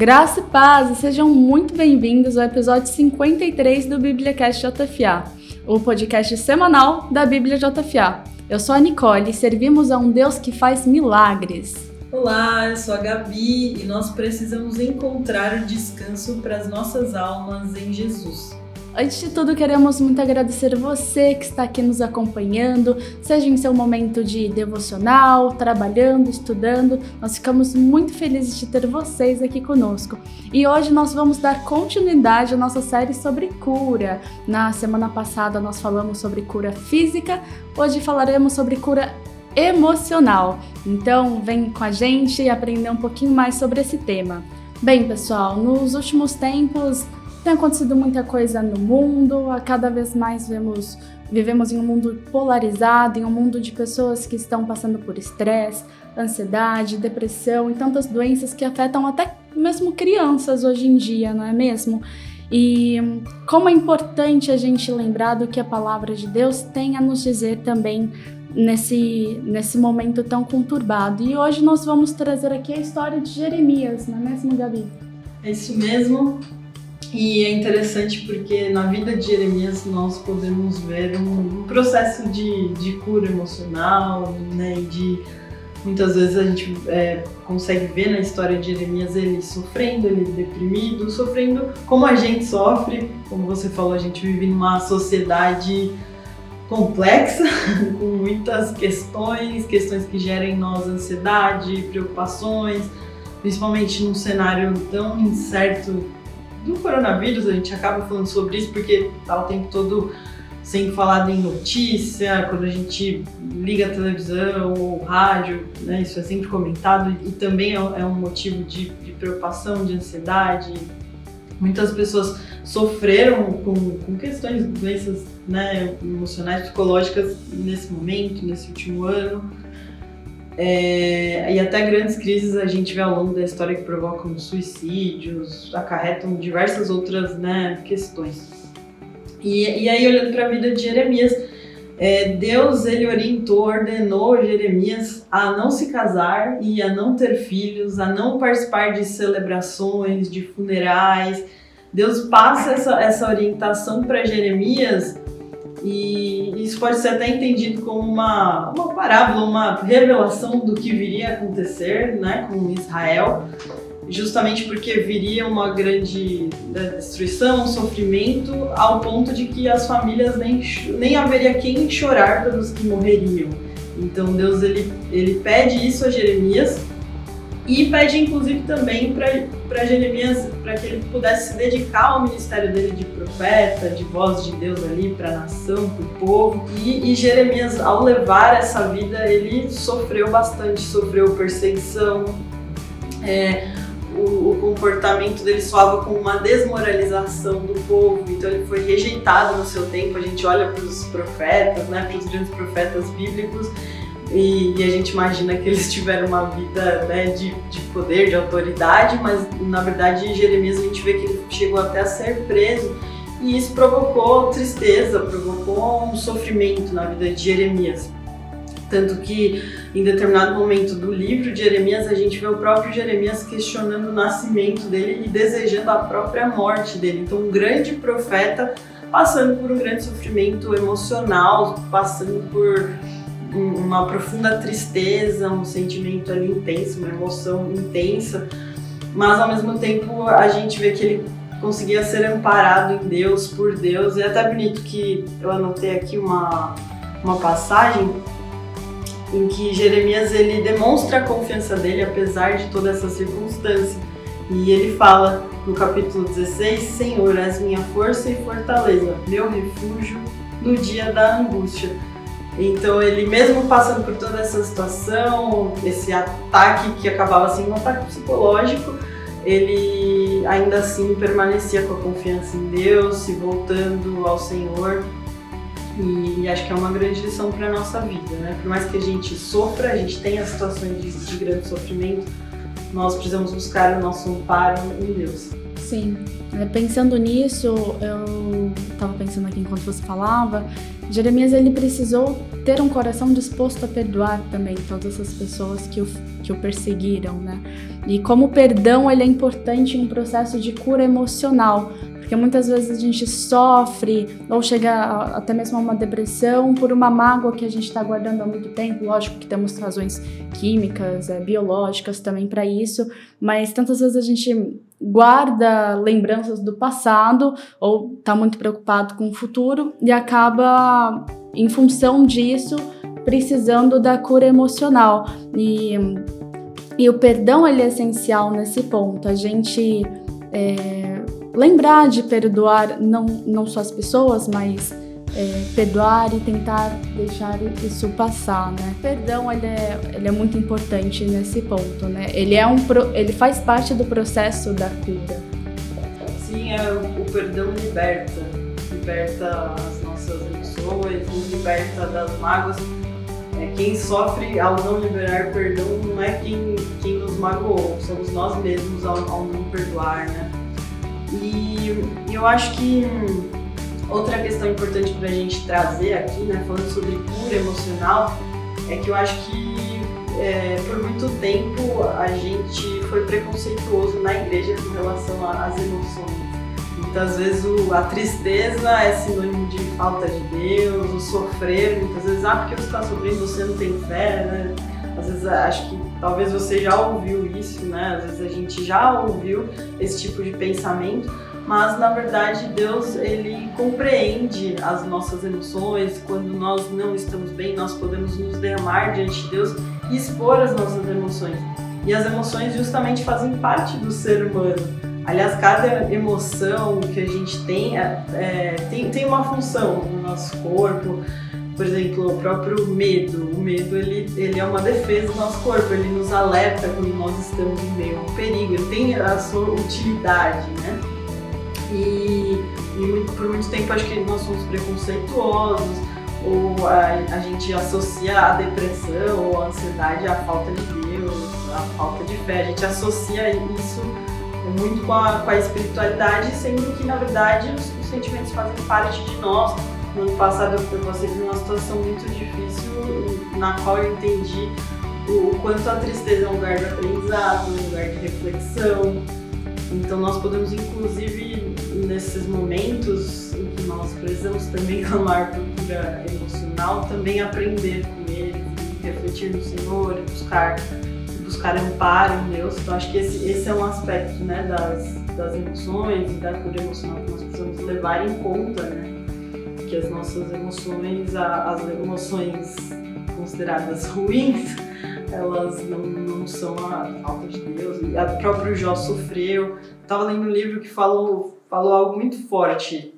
Graça e paz, e sejam muito bem-vindos ao episódio 53 do BíbliaCast JFA, o podcast semanal da Bíblia JFA. Eu sou a Nicole e servimos a um Deus que faz milagres. Olá, eu sou a Gabi e nós precisamos encontrar o descanso para as nossas almas em Jesus. Antes de tudo, queremos muito agradecer você que está aqui nos acompanhando, seja em seu momento de devocional, trabalhando, estudando. Nós ficamos muito felizes de ter vocês aqui conosco. E hoje nós vamos dar continuidade à nossa série sobre cura. Na semana passada nós falamos sobre cura física, hoje falaremos sobre cura emocional. Então, vem com a gente e aprender um pouquinho mais sobre esse tema. Bem, pessoal, nos últimos tempos tem acontecido muita coisa no mundo, a cada vez mais vemos vivemos em um mundo polarizado, em um mundo de pessoas que estão passando por estresse, ansiedade, depressão e tantas doenças que afetam até mesmo crianças hoje em dia, não é mesmo? E como é importante a gente lembrar do que a palavra de Deus tem a nos dizer também nesse, nesse momento tão conturbado. E hoje nós vamos trazer aqui a história de Jeremias, não é mesmo, Gabi? É isso mesmo. E é interessante porque na vida de Jeremias nós podemos ver um, um processo de, de cura emocional, né? E de muitas vezes a gente é, consegue ver na história de Jeremias ele sofrendo, ele deprimido, sofrendo como a gente sofre. Como você falou, a gente vive numa sociedade complexa, com muitas questões, questões que geram em nós ansiedade, preocupações, principalmente num cenário tão incerto do coronavírus, a gente acaba falando sobre isso porque tá o tempo todo sendo falado em notícia, quando a gente liga a televisão ou rádio, né, isso é sempre comentado e também é, é um motivo de, de preocupação, de ansiedade. Muitas pessoas sofreram com, com questões, doenças né, emocionais, psicológicas nesse momento, nesse último ano. É, e até grandes crises a gente vê ao longo da história que provocam suicídios, acarretam diversas outras né, questões. E, e aí, olhando para a vida de Jeremias, é, Deus ele orientou, ordenou Jeremias a não se casar e a não ter filhos, a não participar de celebrações, de funerais. Deus passa essa, essa orientação para Jeremias e isso pode ser até entendido como uma, uma parábola, uma revelação do que viria a acontecer né, com Israel, justamente porque viria uma grande né, destruição, um sofrimento, ao ponto de que as famílias nem, nem haveria quem chorar pelos que morreriam. Então Deus ele, ele pede isso a Jeremias e pede inclusive também para Jeremias, para que ele pudesse se dedicar ao ministério dele de profeta, de voz de Deus ali para a nação, para o povo. E, e, Jeremias, ao levar essa vida, ele sofreu bastante, sofreu perseguição. É, o, o, comportamento dele soava com uma desmoralização do povo, então ele foi rejeitado no seu tempo. A gente olha para os profetas, né, para os grandes profetas bíblicos, e, e, a gente imagina que eles tiveram uma vida né, de, de poder, de autoridade, mas na verdade Jeremias a gente vê que ele chegou até a ser preso e isso provocou tristeza, provocou um sofrimento na vida de Jeremias. Tanto que em determinado momento do livro de Jeremias a gente vê o próprio Jeremias questionando o nascimento dele e desejando a própria morte dele. Então, um grande profeta passando por um grande sofrimento emocional, passando por uma profunda tristeza, um sentimento ali intenso, uma emoção intensa, mas ao mesmo tempo a gente vê que ele conseguia ser amparado em Deus, por Deus. E é até bonito que eu anotei aqui uma, uma passagem em que Jeremias ele demonstra a confiança dele apesar de toda essa circunstância. E ele fala no capítulo 16: Senhor, és minha força e fortaleza, meu refúgio no dia da angústia. Então ele mesmo passando por toda essa situação, esse ataque que acabava sendo um ataque psicológico, ele ainda assim permanecia com a confiança em Deus, se voltando ao Senhor. E, acho que é uma grande lição para a nossa vida, né? Por mais que a gente sofra, a gente tenha situações de, de grande sofrimento, nós precisamos buscar o nosso amparo em Deus. Sim. É, pensando nisso, eu estava pensando aqui enquanto você falava, Jeremias ele precisou ter um coração disposto a perdoar também todas essas pessoas que o que o perseguiram, né? E como o perdão ele é importante em um processo de cura emocional, porque muitas vezes a gente sofre ou chega a, até mesmo a uma depressão por uma mágoa que a gente está guardando há muito tempo. Lógico que temos razões químicas, é, biológicas também para isso, mas tantas vezes a gente guarda lembranças do passado ou está muito preocupado com o futuro e acaba, em função disso, precisando da cura emocional. E, e o perdão ele é essencial nesse ponto. A gente é, lembrar de perdoar não, não só as pessoas, mas é, perdoar e tentar deixar isso passar, né? Perdão ele é, ele é muito importante nesse ponto, né? Ele é um ele faz parte do processo da cura. Sim, é, o perdão liberta, liberta as nossas emoções, nos liberta das mágoas. É, quem sofre ao não liberar perdão não é quem, quem nos magoou, somos nós mesmos ao, ao não perdoar, né? E eu acho que outra questão importante para a gente trazer aqui, né, falando sobre cura emocional, é que eu acho que é, por muito tempo a gente foi preconceituoso na igreja com relação às emoções. Muitas vezes o, a tristeza é sinônimo de falta de Deus, o sofrer, muitas vezes, ah, porque você está sofrendo, você não tem fé, né? Às vezes acho que talvez você já ouviu isso, né? Às vezes a gente já ouviu esse tipo de pensamento, mas na verdade Deus ele compreende as nossas emoções. Quando nós não estamos bem, nós podemos nos derramar diante de Deus e expor as nossas emoções. E as emoções justamente fazem parte do ser humano. Aliás, cada emoção que a gente tem, é, é tem, tem uma função no nosso corpo por exemplo, o próprio medo. O medo ele, ele é uma defesa do nosso corpo, ele nos alerta quando nós estamos em meio a um perigo, ele tem a sua utilidade, né? E, e por muito tempo acho que nós somos preconceituosos, ou a, a gente associa a depressão ou a ansiedade à falta de Deus, à falta de fé. A gente associa isso muito com a, com a espiritualidade, sendo que na verdade os, os sentimentos fazem parte de nós no ano passado eu passei por uma situação muito difícil, na qual eu entendi o, quanto a tristeza é um lugar de aprendizado, um lugar de reflexão. Então nós podemos, inclusive, nesses momentos em que nós precisamos também clamar por cura emocional, também aprender com ele, refletir no Senhor e buscar, buscar amparo em Deus. Então acho que esse, esse é um aspecto né, das, das emoções e da cura emocional que nós precisamos levar em conta, né? Que as nossas emoções, as emoções consideradas ruins, elas não, não são a falta de Deus. E a próprio Jó sofreu. Estava lendo um livro que falou, falou algo muito forte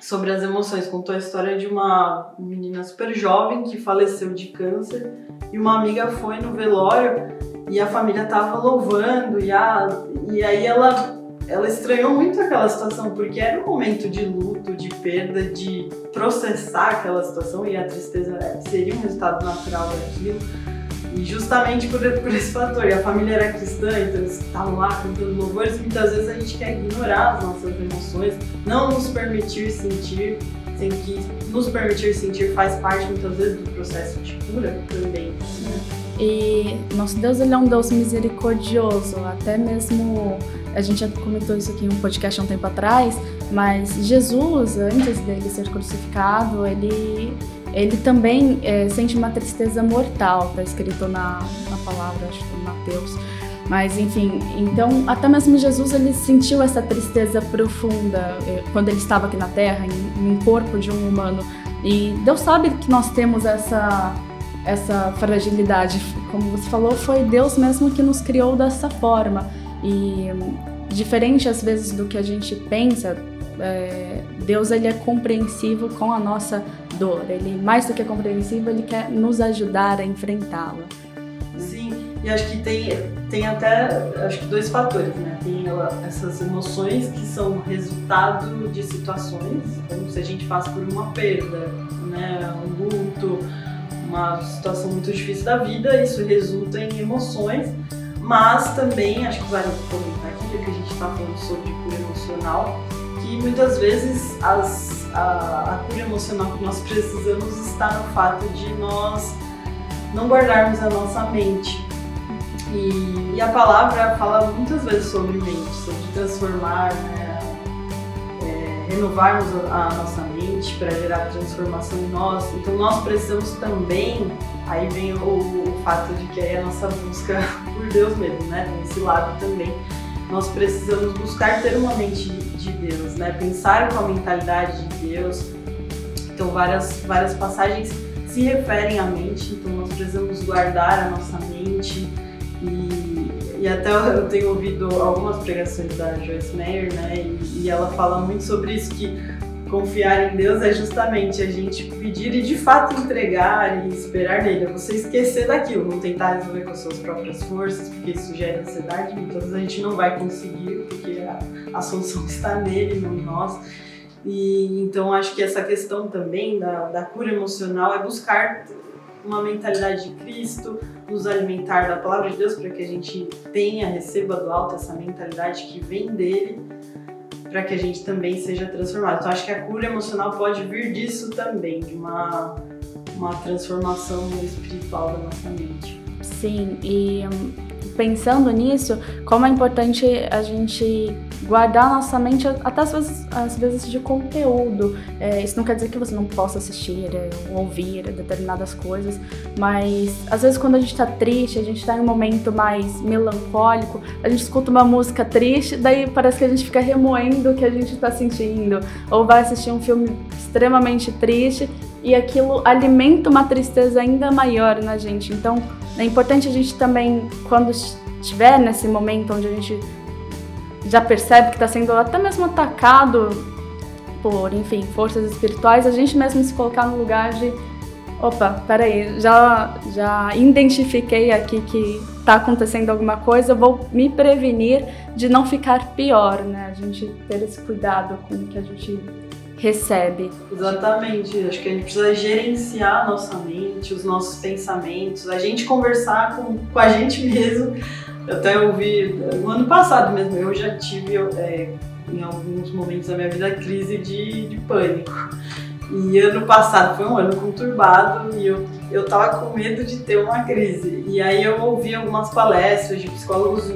sobre as emoções. Contou a história de uma menina super jovem que faleceu de câncer e uma amiga foi no velório e a família estava louvando e, a, e aí ela ela estranhou muito aquela situação, porque era um momento de luto, de perda, de processar aquela situação e a tristeza seria um resultado natural daquilo. E justamente por, por esse fator, e a família era cristã, então eles estavam lá cantando louvores, muitas vezes a gente quer ignorar as nossas emoções, não nos permitir sentir, sendo que nos permitir sentir faz parte muitas vezes do processo de cura também. E nosso Deus ele é um Deus misericordioso, até mesmo a gente já comentou isso aqui em um podcast há um tempo atrás, mas Jesus, antes dele ser crucificado, ele, ele também é, sente uma tristeza mortal, está escrito na, na palavra, acho que em Mateus. Mas enfim, então até mesmo Jesus ele sentiu essa tristeza profunda é, quando ele estava aqui na Terra, em, em corpo de um humano. E Deus sabe que nós temos essa essa fragilidade. Como você falou, foi Deus mesmo que nos criou dessa forma. E diferente às vezes do que a gente pensa, é, Deus ele é compreensivo com a nossa dor. Ele mais do que compreensivo, ele quer nos ajudar a enfrentá-la. Sim, e acho que tem, tem até acho que dois fatores, né? Tem essas emoções que são resultado de situações, como se a gente passa por uma perda, né? Um luto, uma situação muito difícil da vida, isso resulta em emoções mas também, acho que vale comentar aqui, já que a gente está falando sobre cura emocional, que muitas vezes as, a, a cura emocional que nós precisamos está no fato de nós não guardarmos a nossa mente. E, e, a palavra fala muitas vezes sobre mente, sobre transformar, né? é, renovarmos a, a nossa mente para gerar transformação em nós. Então nós precisamos também, aí vem o, o fato de que é a nossa busca por Deus mesmo, né? Tem esse lado também. Nós precisamos buscar ter uma mente de Deus, né? Pensar com a mentalidade de Deus. Então várias, várias passagens se referem à mente, então nós precisamos guardar a nossa mente e, e até eu tenho ouvido algumas pregações da Joyce Meyer, né, e, e ela fala muito sobre isso, que confiar em Deus é justamente a gente pedir e de fato entregar e esperar nele, é você esquecer daquilo, não tentar resolver com as suas próprias forças, porque isso gera ansiedade, muitas a gente não vai conseguir, porque a, a solução está nele, não em nós. E então acho que essa questão também da, da cura emocional é buscar uma mentalidade de Cristo, nos alimentar da palavra de Deus para que a gente tenha, receba do alto essa mentalidade que vem dele, para que a gente também seja transformado. Então acho que a cura emocional pode vir disso também, de uma, uma transformação espiritual da nossa mente. Sim, e pensando nisso, como é importante a gente guardar nossa mente até às vezes, às vezes de conteúdo. É, isso não quer dizer que você não possa assistir é, ou ouvir determinadas coisas, mas às vezes quando a gente tá triste, a gente tá em um momento mais melancólico, a gente escuta uma música triste, daí parece que a gente fica remoendo o que a gente tá sentindo, ou vai assistir um filme extremamente triste e aquilo alimenta uma tristeza ainda maior na gente. Então, é importante a gente também, quando estiver nesse momento onde a gente já percebe que está sendo até mesmo atacado por, enfim, forças espirituais, a gente mesmo se colocar no lugar de opa, peraí, já, já identifiquei aqui que está acontecendo alguma coisa, vou me prevenir de não ficar pior, né? A gente ter esse cuidado com o que a gente recebe. Exatamente, acho que a gente precisa gerenciar a nossa mente, os nossos pensamentos, a gente conversar com, com a gente mesmo eu até ouvi no ano passado mesmo, eu já tive é, em alguns momentos da minha vida crise de, de pânico. E ano passado foi um ano conturbado e eu, eu tava com medo de ter uma crise. E aí eu ouvi algumas palestras de psicólogos,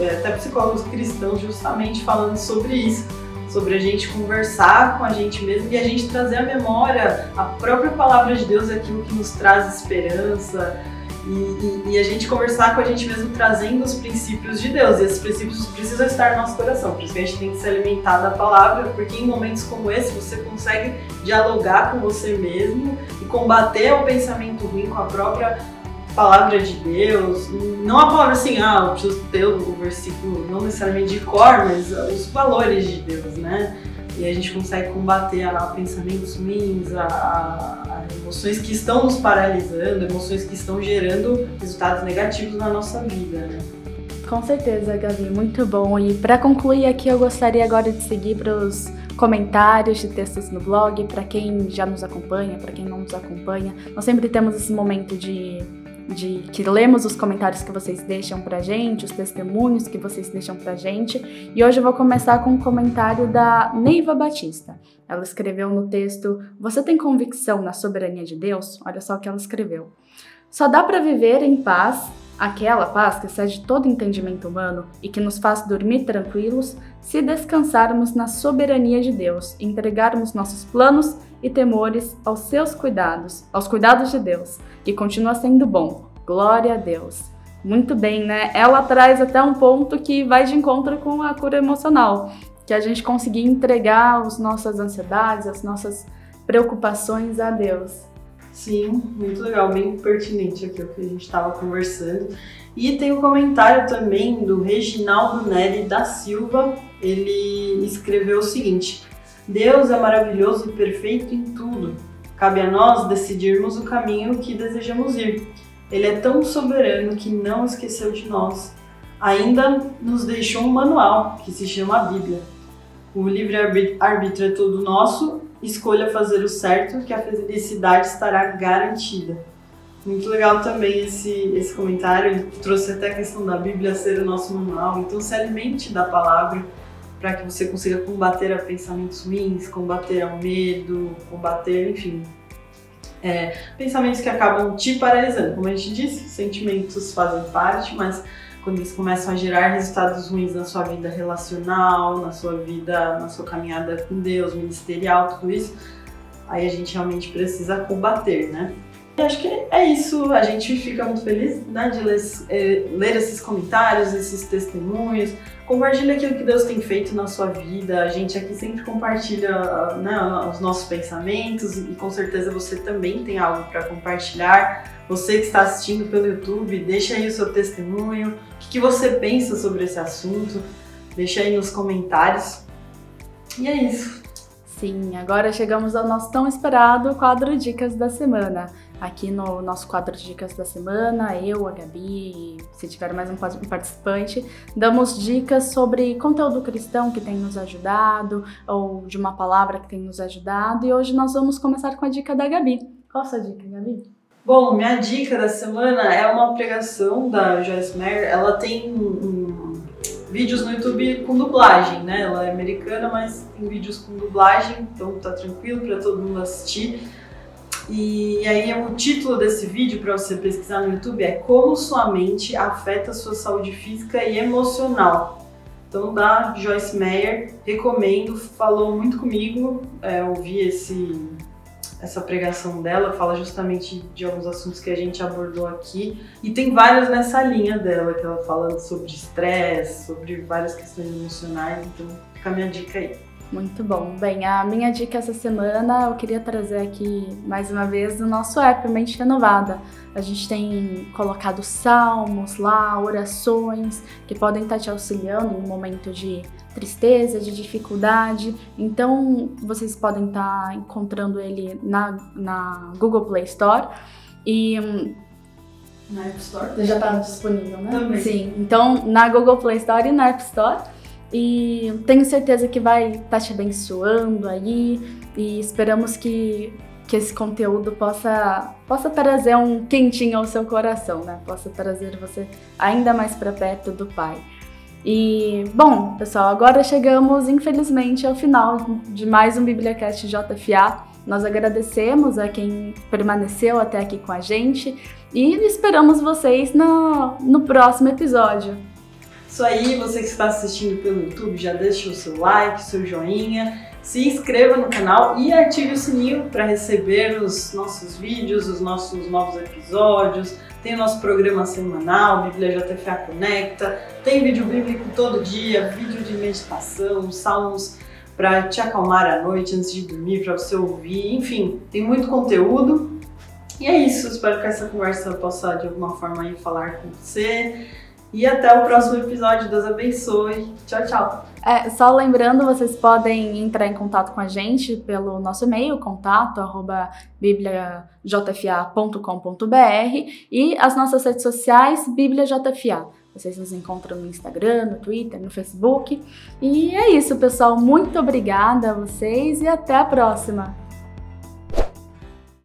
é, até psicólogos cristãos, justamente falando sobre isso. Sobre a gente conversar com a gente mesmo e a gente trazer à memória a própria palavra de Deus, aquilo que nos traz esperança, e, e, e, a gente conversar com a gente mesmo trazendo os princípios de Deus. E esses princípios precisam estar no nosso coração. Por isso que a gente tem que se alimentar da palavra, porque em momentos como esse você consegue dialogar com você mesmo e combater o pensamento ruim com a própria palavra de Deus. Não a palavra assim, ah, eu preciso ter o versículo, não necessariamente de cor, mas os valores de Deus, né? E a gente consegue combater a pensamentos ruins, a, a, a, emoções que estão nos paralisando, emoções que estão gerando resultados negativos na nossa vida, né? Com certeza, Gabi, muito bom. E para concluir aqui, eu gostaria agora de seguir para os comentários de textos no blog, para quem já nos acompanha, para quem não nos acompanha. Nós sempre temos esse momento de de que lemos os comentários que vocês deixam pra gente, os testemunhos que vocês deixam pra gente. E hoje eu vou começar com um comentário da Neiva Batista. Ela escreveu no texto: Você tem convicção na soberania de Deus? Olha só o que ela escreveu. Só dá para viver em paz, aquela paz que excede todo entendimento humano e que nos faz dormir tranquilos, se descansarmos na soberania de Deus, entregarmos nossos planos e temores aos seus cuidados, aos cuidados de Deus, que continua sendo bom. Glória a Deus. Muito bem, né? Ela traz até um ponto que vai de encontro com a cura emocional, que a gente conseguir entregar as nossas ansiedades, as nossas preocupações a Deus. Sim, muito legal, bem pertinente aqui o que a gente estava conversando. E tem um comentário também do Reginaldo Nery da Silva. Ele escreveu o seguinte: Deus é maravilhoso e perfeito em tudo. Cabe a nós decidirmos o caminho que desejamos ir. Ele é tão soberano que não esqueceu de nós. Ainda nos deixou um manual que se chama a Bíblia. O livre-arbítrio é todo nosso. Escolha fazer o certo, que a felicidade estará garantida. Muito legal também esse, esse comentário. Ele trouxe até a questão da Bíblia ser o nosso manual. Então, se alimente da palavra para que você consiga combater a pensamentos ruins, combater ao medo, combater, enfim, É, pensamentos que acabam te paralisando. Como a gente disse, sentimentos fazem parte, mas quando eles começam a gerar resultados ruins na sua vida relacional, na sua vida, na sua caminhada com Deus, ministerial, tudo isso, aí a gente realmente precisa combater, né? E acho que é isso. A gente fica muito feliz né, de ler, é, ler esses comentários, esses testemunhos. Compartilha aquilo que Deus tem feito na sua vida. A gente aqui sempre compartilha né, os nossos pensamentos e com certeza você também tem algo para compartilhar. Você que está assistindo pelo YouTube, deixa aí o seu testemunho. O que, que você pensa sobre esse assunto? Deixa aí nos comentários. E é isso. Sim, agora chegamos ao nosso tão esperado quadro Dicas da Semana. Aqui no nosso quadro de dicas da semana, eu, a Gabi, se tiver mais um participante, damos dicas sobre conteúdo cristão que tem nos ajudado, ou de uma palavra que tem nos ajudado. E hoje nós vamos começar com a dica da Gabi. Qual a sua dica, Gabi? Bom, minha dica da semana é uma pregação da Joyce Meyer. Ela tem um, vídeos no YouTube com dublagem, né? Ela é americana, mas tem vídeos com dublagem, então tá tranquilo para todo mundo assistir. E aí o título desse vídeo para você pesquisar no YouTube é Como sua mente afeta sua saúde física e emocional. Então da Joyce Meyer, recomendo, falou muito comigo, é, ouvi esse, essa pregação dela, fala justamente de alguns assuntos que a gente abordou aqui. E tem vários nessa linha dela, que ela fala sobre estresse, sobre várias questões emocionais, então fica a minha dica aí. Muito bom. Bem, a minha dica essa semana eu queria trazer aqui mais uma vez o nosso app Mente Renovada. A gente tem colocado salmos lá, orações que podem estar te auxiliando em um momento de tristeza, de dificuldade. Então vocês podem estar encontrando ele na, na Google Play Store e na App Store. Já está disponível, né? Também. Sim. Então na Google Play Store e na App Store. E tenho certeza que vai estar tá te abençoando aí e esperamos que, que esse conteúdo possa, possa trazer um quentinho ao seu coração, né? Possa trazer você ainda mais para perto do Pai. E, bom, pessoal, agora chegamos, infelizmente, ao final de mais um BíbliaCast JFA. Nós agradecemos a quem permaneceu até aqui com a gente e esperamos vocês no, no próximo episódio. Isso aí, você que está assistindo pelo YouTube, já deixa o seu like, seu joinha, se inscreva no canal e ative o sininho para receber os nossos vídeos, os nossos novos episódios. Tem o nosso programa semanal, Bíblia JFA Conecta, tem vídeo bíblico todo dia, vídeo de meditação, salmos para te acalmar à noite antes de dormir, para você ouvir, enfim, tem muito conteúdo. E é isso, espero que essa conversa possa de alguma forma aí falar com você. E até o próximo episódio. Deus abençoe. Tchau, tchau. É, só lembrando, vocês podem entrar em contato com a gente pelo nosso e-mail, contato arroba bibliajfa.com.br e as nossas redes sociais, BíbliaJFA. Vocês nos encontram no Instagram, no Twitter, no Facebook. E é isso, pessoal. Muito obrigada a vocês e até a próxima.